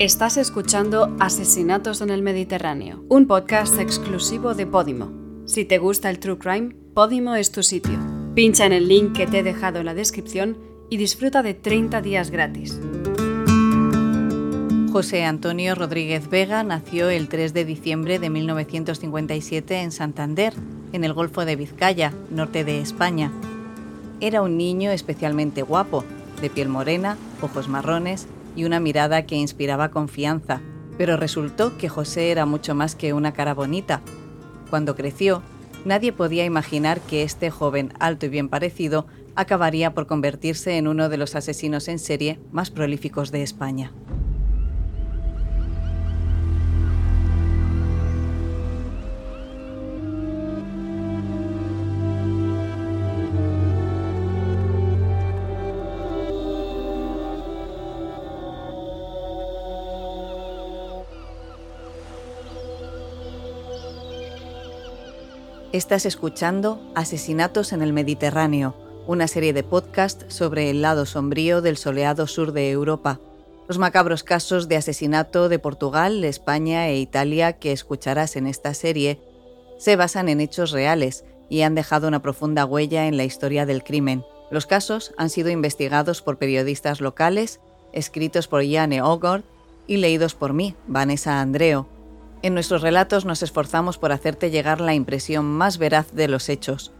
Estás escuchando Asesinatos en el Mediterráneo, un podcast exclusivo de Podimo. Si te gusta el True Crime, Podimo es tu sitio. Pincha en el link que te he dejado en la descripción y disfruta de 30 días gratis. José Antonio Rodríguez Vega nació el 3 de diciembre de 1957 en Santander, en el Golfo de Vizcaya, norte de España. Era un niño especialmente guapo, de piel morena, ojos marrones y una mirada que inspiraba confianza, pero resultó que José era mucho más que una cara bonita. Cuando creció, nadie podía imaginar que este joven alto y bien parecido acabaría por convertirse en uno de los asesinos en serie más prolíficos de España. Estás escuchando Asesinatos en el Mediterráneo, una serie de podcast sobre el lado sombrío del soleado sur de Europa. Los macabros casos de asesinato de Portugal, España e Italia que escucharás en esta serie se basan en hechos reales y han dejado una profunda huella en la historia del crimen. Los casos han sido investigados por periodistas locales, escritos por Jane Ogord y leídos por mí, Vanessa Andreo, en nuestros relatos nos esforzamos por hacerte llegar la impresión más veraz de los hechos.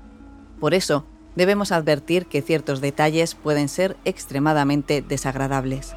Por eso, debemos advertir que ciertos detalles pueden ser extremadamente desagradables.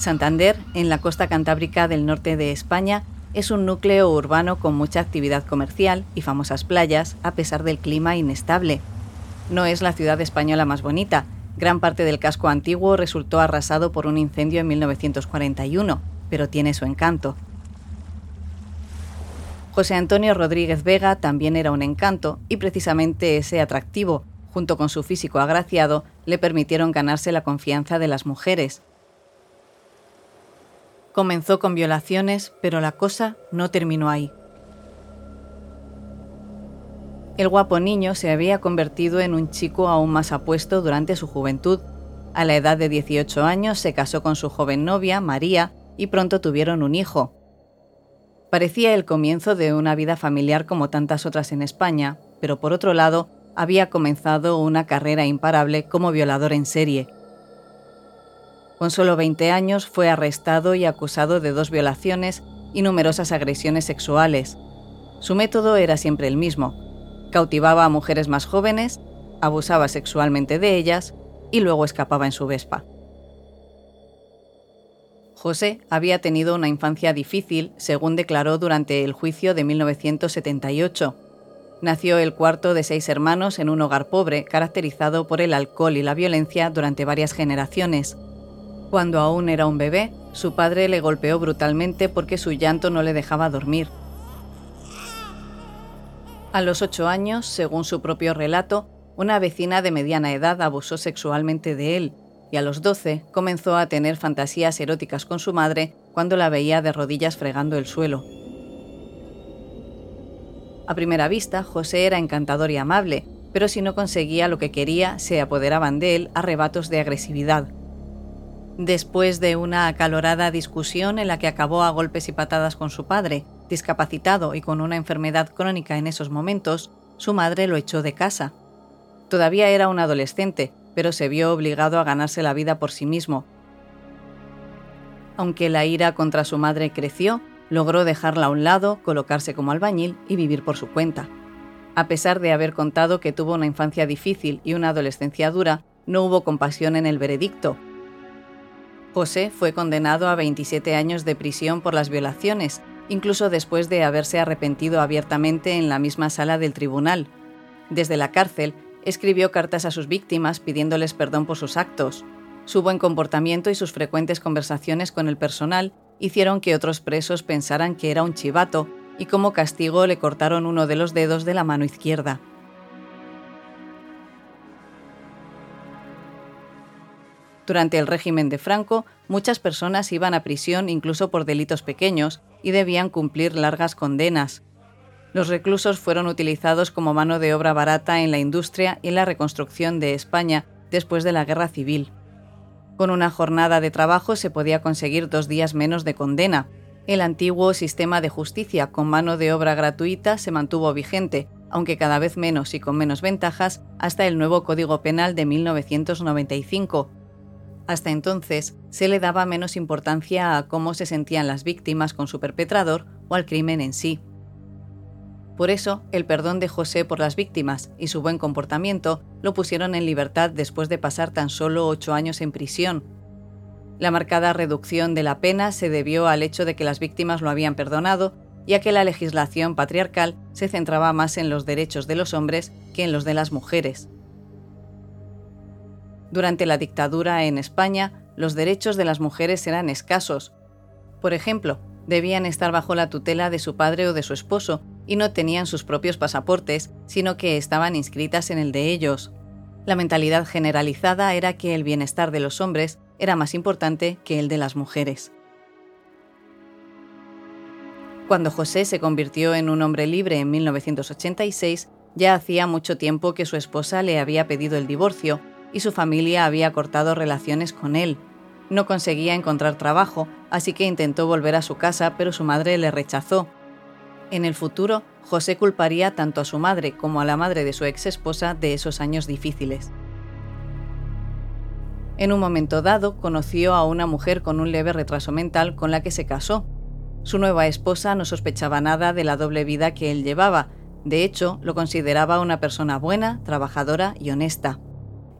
Santander, en la costa cantábrica del norte de España, es un núcleo urbano con mucha actividad comercial y famosas playas, a pesar del clima inestable. No es la ciudad española más bonita. Gran parte del casco antiguo resultó arrasado por un incendio en 1941, pero tiene su encanto. José Antonio Rodríguez Vega también era un encanto y precisamente ese atractivo, junto con su físico agraciado, le permitieron ganarse la confianza de las mujeres. Comenzó con violaciones, pero la cosa no terminó ahí. El guapo niño se había convertido en un chico aún más apuesto durante su juventud. A la edad de 18 años se casó con su joven novia, María, y pronto tuvieron un hijo. Parecía el comienzo de una vida familiar como tantas otras en España, pero por otro lado, había comenzado una carrera imparable como violador en serie. Con solo 20 años fue arrestado y acusado de dos violaciones y numerosas agresiones sexuales. Su método era siempre el mismo. Cautivaba a mujeres más jóvenes, abusaba sexualmente de ellas y luego escapaba en su Vespa. José había tenido una infancia difícil, según declaró durante el juicio de 1978. Nació el cuarto de seis hermanos en un hogar pobre, caracterizado por el alcohol y la violencia durante varias generaciones. Cuando aún era un bebé, su padre le golpeó brutalmente porque su llanto no le dejaba dormir. A los ocho años, según su propio relato, una vecina de mediana edad abusó sexualmente de él y a los doce comenzó a tener fantasías eróticas con su madre cuando la veía de rodillas fregando el suelo. A primera vista, José era encantador y amable, pero si no conseguía lo que quería, se apoderaban de él arrebatos de agresividad. Después de una acalorada discusión en la que acabó a golpes y patadas con su padre, discapacitado y con una enfermedad crónica en esos momentos, su madre lo echó de casa. Todavía era un adolescente, pero se vio obligado a ganarse la vida por sí mismo. Aunque la ira contra su madre creció, logró dejarla a un lado, colocarse como albañil y vivir por su cuenta. A pesar de haber contado que tuvo una infancia difícil y una adolescencia dura, no hubo compasión en el veredicto, José fue condenado a 27 años de prisión por las violaciones, incluso después de haberse arrepentido abiertamente en la misma sala del tribunal. Desde la cárcel, escribió cartas a sus víctimas pidiéndoles perdón por sus actos. Su buen comportamiento y sus frecuentes conversaciones con el personal hicieron que otros presos pensaran que era un chivato y como castigo le cortaron uno de los dedos de la mano izquierda. Durante el régimen de Franco, muchas personas iban a prisión incluso por delitos pequeños y debían cumplir largas condenas. Los reclusos fueron utilizados como mano de obra barata en la industria y la reconstrucción de España después de la Guerra Civil. Con una jornada de trabajo se podía conseguir dos días menos de condena. El antiguo sistema de justicia con mano de obra gratuita se mantuvo vigente, aunque cada vez menos y con menos ventajas, hasta el nuevo Código Penal de 1995, hasta entonces, se le daba menos importancia a cómo se sentían las víctimas con su perpetrador o al crimen en sí. Por eso, el perdón de José por las víctimas y su buen comportamiento lo pusieron en libertad después de pasar tan solo ocho años en prisión. La marcada reducción de la pena se debió al hecho de que las víctimas lo habían perdonado y a que la legislación patriarcal se centraba más en los derechos de los hombres que en los de las mujeres. Durante la dictadura en España, los derechos de las mujeres eran escasos. Por ejemplo, debían estar bajo la tutela de su padre o de su esposo y no tenían sus propios pasaportes, sino que estaban inscritas en el de ellos. La mentalidad generalizada era que el bienestar de los hombres era más importante que el de las mujeres. Cuando José se convirtió en un hombre libre en 1986, ya hacía mucho tiempo que su esposa le había pedido el divorcio y su familia había cortado relaciones con él. No conseguía encontrar trabajo, así que intentó volver a su casa, pero su madre le rechazó. En el futuro, José culparía tanto a su madre como a la madre de su ex esposa de esos años difíciles. En un momento dado, conoció a una mujer con un leve retraso mental con la que se casó. Su nueva esposa no sospechaba nada de la doble vida que él llevaba, de hecho, lo consideraba una persona buena, trabajadora y honesta.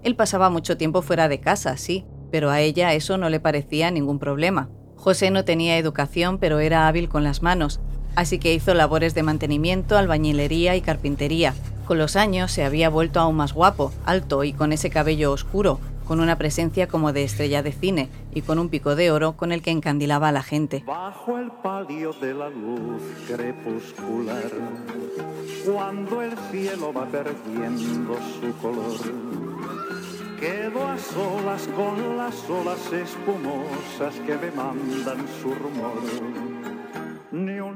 Él pasaba mucho tiempo fuera de casa, sí, pero a ella eso no le parecía ningún problema. José no tenía educación, pero era hábil con las manos, así que hizo labores de mantenimiento, albañilería y carpintería. Con los años se había vuelto aún más guapo, alto y con ese cabello oscuro, con una presencia como de estrella de cine y con un pico de oro con el que encandilaba a la gente. Bajo el palio de la luz crepuscular, cuando el cielo va perdiendo su color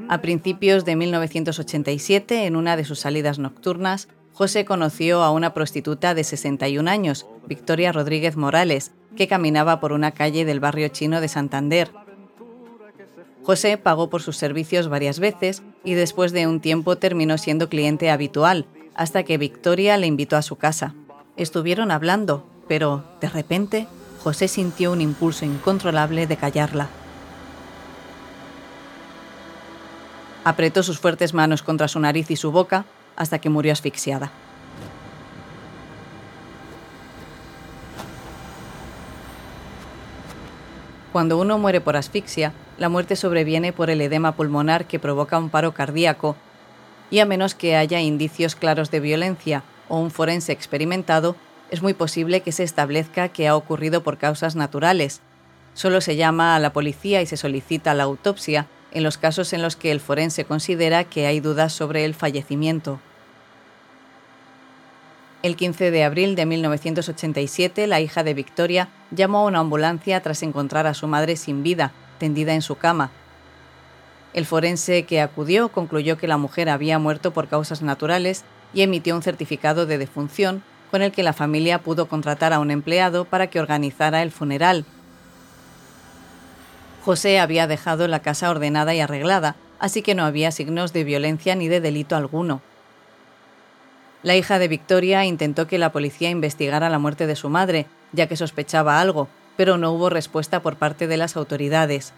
A. A principios de 1987, en una de sus salidas nocturnas, José conoció a una prostituta de 61 años, Victoria Rodríguez Morales, que caminaba por una calle del barrio chino de Santander. José pagó por sus servicios varias veces y después de un tiempo terminó siendo cliente habitual, hasta que Victoria le invitó a su casa. Estuvieron hablando, pero de repente José sintió un impulso incontrolable de callarla. Apretó sus fuertes manos contra su nariz y su boca hasta que murió asfixiada. Cuando uno muere por asfixia, la muerte sobreviene por el edema pulmonar que provoca un paro cardíaco, y a menos que haya indicios claros de violencia o un forense experimentado, es muy posible que se establezca que ha ocurrido por causas naturales. Solo se llama a la policía y se solicita la autopsia en los casos en los que el forense considera que hay dudas sobre el fallecimiento. El 15 de abril de 1987, la hija de Victoria llamó a una ambulancia tras encontrar a su madre sin vida, tendida en su cama. El forense que acudió concluyó que la mujer había muerto por causas naturales y emitió un certificado de defunción con el que la familia pudo contratar a un empleado para que organizara el funeral. José había dejado la casa ordenada y arreglada, así que no había signos de violencia ni de delito alguno. La hija de Victoria intentó que la policía investigara la muerte de su madre, ya que sospechaba algo, pero no hubo respuesta por parte de las autoridades.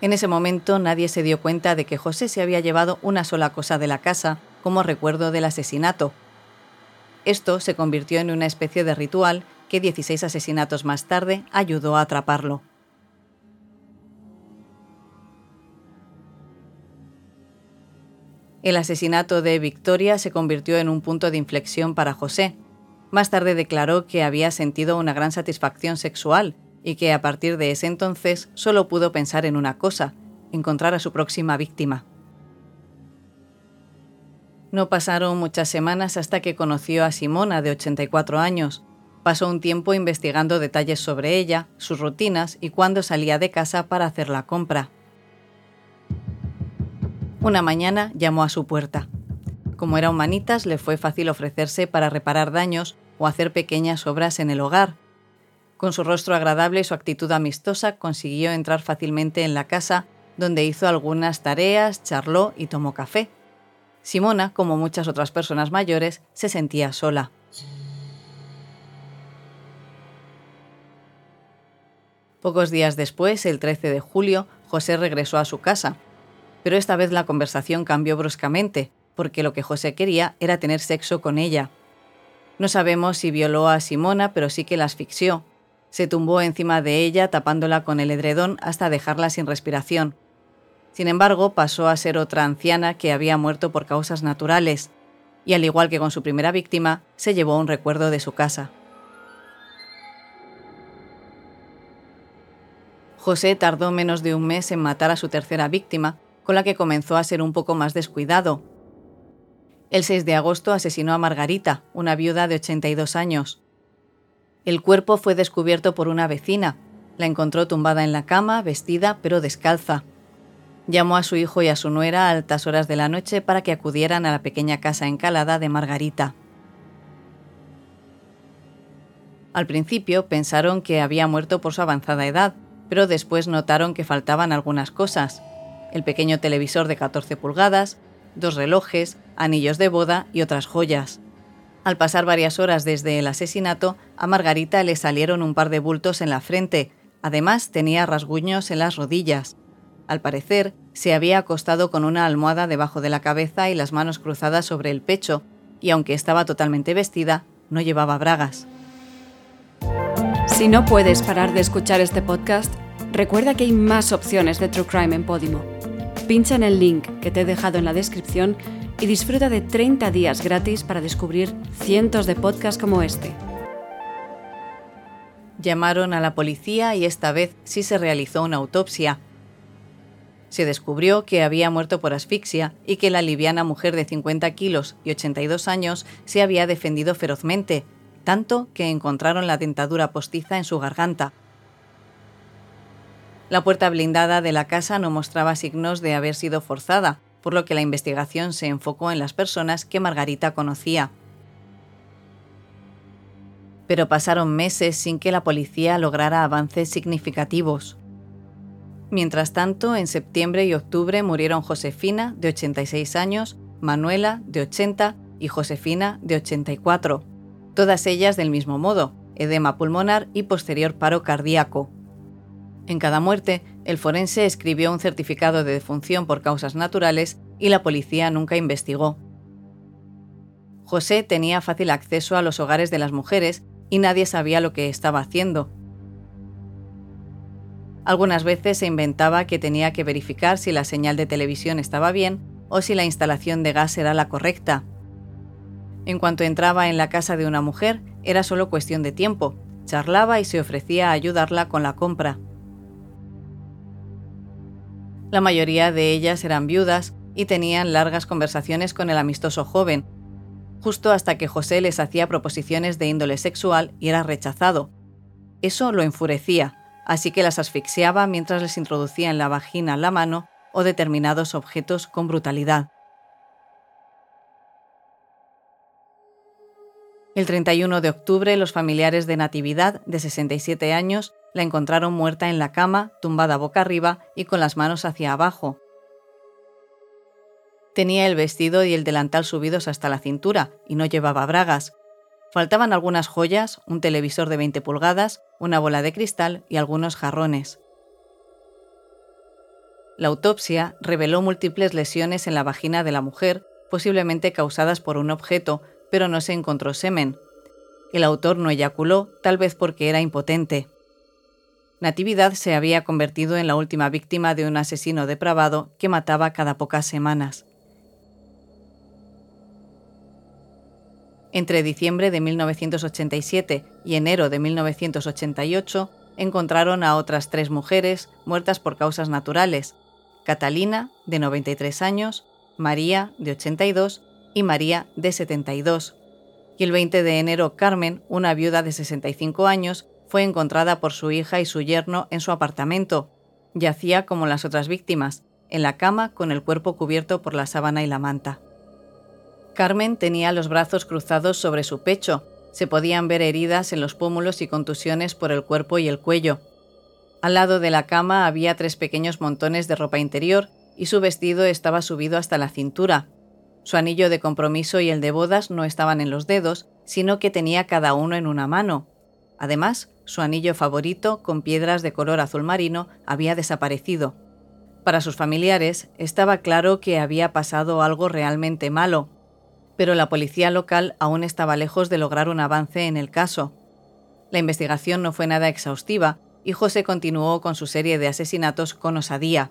En ese momento nadie se dio cuenta de que José se había llevado una sola cosa de la casa como recuerdo del asesinato, esto se convirtió en una especie de ritual que 16 asesinatos más tarde ayudó a atraparlo. El asesinato de Victoria se convirtió en un punto de inflexión para José. Más tarde declaró que había sentido una gran satisfacción sexual y que a partir de ese entonces solo pudo pensar en una cosa, encontrar a su próxima víctima. No pasaron muchas semanas hasta que conoció a Simona, de 84 años. Pasó un tiempo investigando detalles sobre ella, sus rutinas y cuándo salía de casa para hacer la compra. Una mañana llamó a su puerta. Como era humanitas, le fue fácil ofrecerse para reparar daños o hacer pequeñas obras en el hogar. Con su rostro agradable y su actitud amistosa consiguió entrar fácilmente en la casa, donde hizo algunas tareas, charló y tomó café. Simona, como muchas otras personas mayores, se sentía sola. Pocos días después, el 13 de julio, José regresó a su casa. Pero esta vez la conversación cambió bruscamente, porque lo que José quería era tener sexo con ella. No sabemos si violó a Simona, pero sí que la asfixió. Se tumbó encima de ella tapándola con el edredón hasta dejarla sin respiración. Sin embargo, pasó a ser otra anciana que había muerto por causas naturales, y al igual que con su primera víctima, se llevó un recuerdo de su casa. José tardó menos de un mes en matar a su tercera víctima, con la que comenzó a ser un poco más descuidado. El 6 de agosto asesinó a Margarita, una viuda de 82 años. El cuerpo fue descubierto por una vecina. La encontró tumbada en la cama, vestida pero descalza. Llamó a su hijo y a su nuera a altas horas de la noche para que acudieran a la pequeña casa encalada de Margarita. Al principio pensaron que había muerto por su avanzada edad, pero después notaron que faltaban algunas cosas. El pequeño televisor de 14 pulgadas, dos relojes, anillos de boda y otras joyas. Al pasar varias horas desde el asesinato, a Margarita le salieron un par de bultos en la frente, además tenía rasguños en las rodillas. Al parecer, se había acostado con una almohada debajo de la cabeza y las manos cruzadas sobre el pecho, y aunque estaba totalmente vestida, no llevaba bragas. Si no puedes parar de escuchar este podcast, recuerda que hay más opciones de True Crime en Podimo. Pincha en el link que te he dejado en la descripción y disfruta de 30 días gratis para descubrir cientos de podcasts como este. Llamaron a la policía y esta vez sí se realizó una autopsia, se descubrió que había muerto por asfixia y que la liviana mujer de 50 kilos y 82 años se había defendido ferozmente, tanto que encontraron la dentadura postiza en su garganta. La puerta blindada de la casa no mostraba signos de haber sido forzada, por lo que la investigación se enfocó en las personas que Margarita conocía. Pero pasaron meses sin que la policía lograra avances significativos. Mientras tanto, en septiembre y octubre murieron Josefina, de 86 años, Manuela, de 80, y Josefina, de 84, todas ellas del mismo modo, edema pulmonar y posterior paro cardíaco. En cada muerte, el forense escribió un certificado de defunción por causas naturales y la policía nunca investigó. José tenía fácil acceso a los hogares de las mujeres y nadie sabía lo que estaba haciendo, algunas veces se inventaba que tenía que verificar si la señal de televisión estaba bien o si la instalación de gas era la correcta. En cuanto entraba en la casa de una mujer, era solo cuestión de tiempo. Charlaba y se ofrecía a ayudarla con la compra. La mayoría de ellas eran viudas y tenían largas conversaciones con el amistoso joven, justo hasta que José les hacía proposiciones de índole sexual y era rechazado. Eso lo enfurecía así que las asfixiaba mientras les introducía en la vagina la mano o determinados objetos con brutalidad. El 31 de octubre, los familiares de Natividad, de 67 años, la encontraron muerta en la cama, tumbada boca arriba y con las manos hacia abajo. Tenía el vestido y el delantal subidos hasta la cintura y no llevaba bragas, Faltaban algunas joyas, un televisor de 20 pulgadas, una bola de cristal y algunos jarrones. La autopsia reveló múltiples lesiones en la vagina de la mujer, posiblemente causadas por un objeto, pero no se encontró semen. El autor no eyaculó, tal vez porque era impotente. Natividad se había convertido en la última víctima de un asesino depravado que mataba cada pocas semanas. Entre diciembre de 1987 y enero de 1988, encontraron a otras tres mujeres muertas por causas naturales, Catalina, de 93 años, María, de 82, y María, de 72. Y el 20 de enero, Carmen, una viuda de 65 años, fue encontrada por su hija y su yerno en su apartamento. Yacía como las otras víctimas, en la cama con el cuerpo cubierto por la sábana y la manta. Carmen tenía los brazos cruzados sobre su pecho, se podían ver heridas en los pómulos y contusiones por el cuerpo y el cuello. Al lado de la cama había tres pequeños montones de ropa interior y su vestido estaba subido hasta la cintura. Su anillo de compromiso y el de bodas no estaban en los dedos, sino que tenía cada uno en una mano. Además, su anillo favorito, con piedras de color azul marino, había desaparecido. Para sus familiares estaba claro que había pasado algo realmente malo, pero la policía local aún estaba lejos de lograr un avance en el caso. La investigación no fue nada exhaustiva y José continuó con su serie de asesinatos con osadía.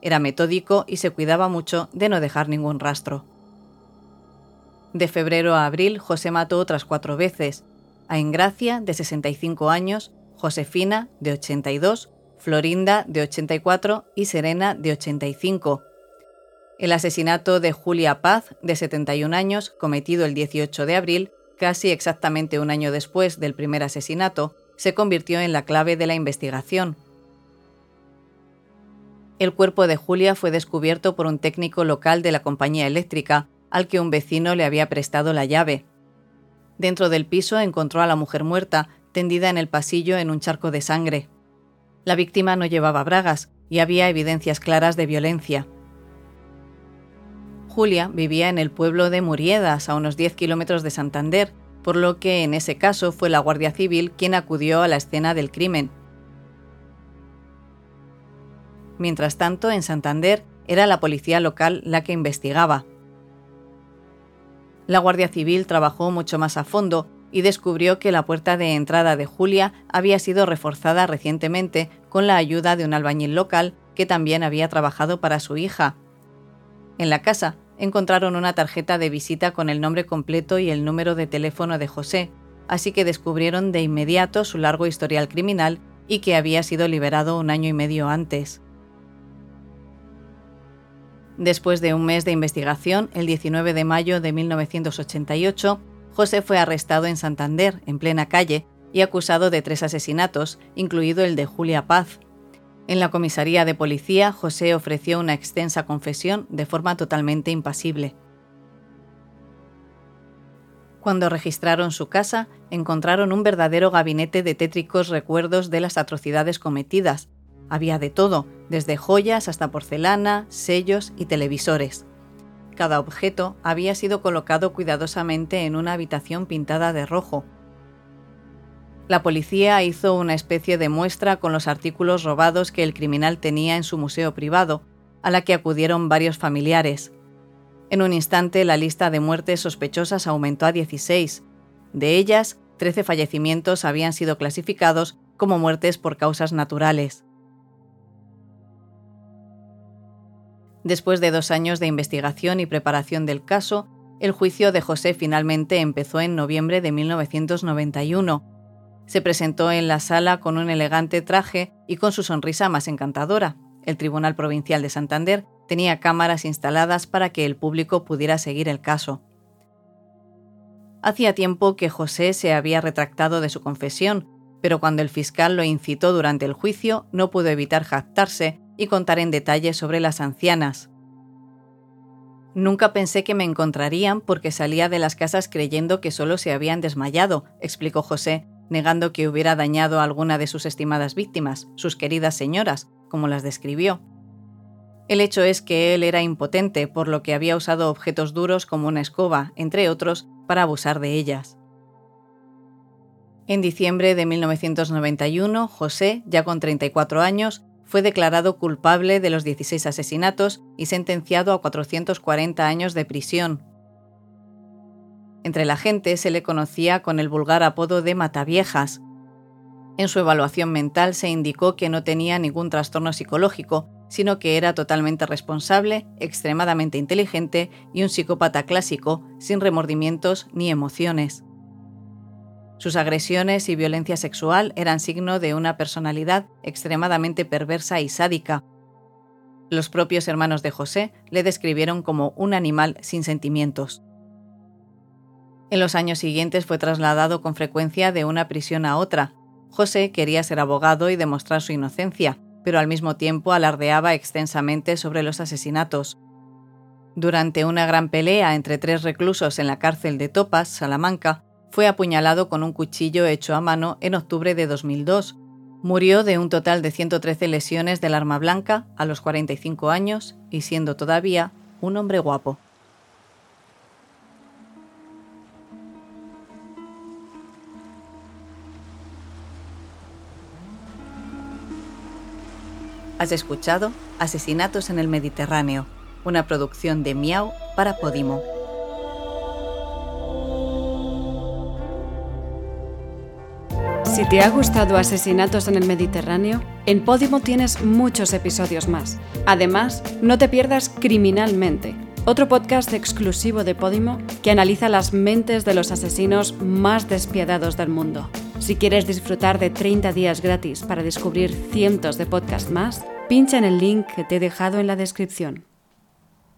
Era metódico y se cuidaba mucho de no dejar ningún rastro. De febrero a abril, José mató otras cuatro veces, a Engracia, de 65 años, Josefina, de 82, Florinda, de 84 y Serena, de 85. El asesinato de Julia Paz, de 71 años, cometido el 18 de abril, casi exactamente un año después del primer asesinato, se convirtió en la clave de la investigación. El cuerpo de Julia fue descubierto por un técnico local de la compañía eléctrica, al que un vecino le había prestado la llave. Dentro del piso encontró a la mujer muerta, tendida en el pasillo en un charco de sangre. La víctima no llevaba bragas y había evidencias claras de violencia. Julia vivía en el pueblo de Muriedas, a unos 10 kilómetros de Santander, por lo que en ese caso fue la Guardia Civil quien acudió a la escena del crimen. Mientras tanto, en Santander era la policía local la que investigaba. La Guardia Civil trabajó mucho más a fondo y descubrió que la puerta de entrada de Julia había sido reforzada recientemente con la ayuda de un albañil local que también había trabajado para su hija. En la casa encontraron una tarjeta de visita con el nombre completo y el número de teléfono de José, así que descubrieron de inmediato su largo historial criminal y que había sido liberado un año y medio antes. Después de un mes de investigación, el 19 de mayo de 1988, José fue arrestado en Santander, en plena calle, y acusado de tres asesinatos, incluido el de Julia Paz. En la comisaría de policía, José ofreció una extensa confesión de forma totalmente impasible. Cuando registraron su casa, encontraron un verdadero gabinete de tétricos recuerdos de las atrocidades cometidas. Había de todo, desde joyas hasta porcelana, sellos y televisores. Cada objeto había sido colocado cuidadosamente en una habitación pintada de rojo. La policía hizo una especie de muestra con los artículos robados que el criminal tenía en su museo privado, a la que acudieron varios familiares. En un instante la lista de muertes sospechosas aumentó a 16. De ellas, 13 fallecimientos habían sido clasificados como muertes por causas naturales. Después de dos años de investigación y preparación del caso, el juicio de José finalmente empezó en noviembre de 1991. Se presentó en la sala con un elegante traje y con su sonrisa más encantadora. El Tribunal Provincial de Santander tenía cámaras instaladas para que el público pudiera seguir el caso. Hacía tiempo que José se había retractado de su confesión, pero cuando el fiscal lo incitó durante el juicio no pudo evitar jactarse y contar en detalle sobre las ancianas. Nunca pensé que me encontrarían porque salía de las casas creyendo que solo se habían desmayado, explicó José, negando que hubiera dañado a alguna de sus estimadas víctimas, sus queridas señoras, como las describió. El hecho es que él era impotente, por lo que había usado objetos duros como una escoba, entre otros, para abusar de ellas. En diciembre de 1991, José, ya con 34 años, fue declarado culpable de los 16 asesinatos y sentenciado a 440 años de prisión. Entre la gente se le conocía con el vulgar apodo de Mataviejas. En su evaluación mental se indicó que no tenía ningún trastorno psicológico, sino que era totalmente responsable, extremadamente inteligente y un psicópata clásico, sin remordimientos ni emociones. Sus agresiones y violencia sexual eran signo de una personalidad extremadamente perversa y sádica. Los propios hermanos de José le describieron como un animal sin sentimientos. En los años siguientes fue trasladado con frecuencia de una prisión a otra. José quería ser abogado y demostrar su inocencia, pero al mismo tiempo alardeaba extensamente sobre los asesinatos. Durante una gran pelea entre tres reclusos en la cárcel de Topas, Salamanca, fue apuñalado con un cuchillo hecho a mano en octubre de 2002. Murió de un total de 113 lesiones del arma blanca a los 45 años y siendo todavía un hombre guapo. Has escuchado Asesinatos en el Mediterráneo, una producción de Miau para Podimo. Si te ha gustado Asesinatos en el Mediterráneo, en Podimo tienes muchos episodios más. Además, no te pierdas Criminalmente, otro podcast exclusivo de Podimo que analiza las mentes de los asesinos más despiadados del mundo. Si quieres disfrutar de 30 días gratis para descubrir cientos de podcasts más, pincha en el link que te he dejado en la descripción.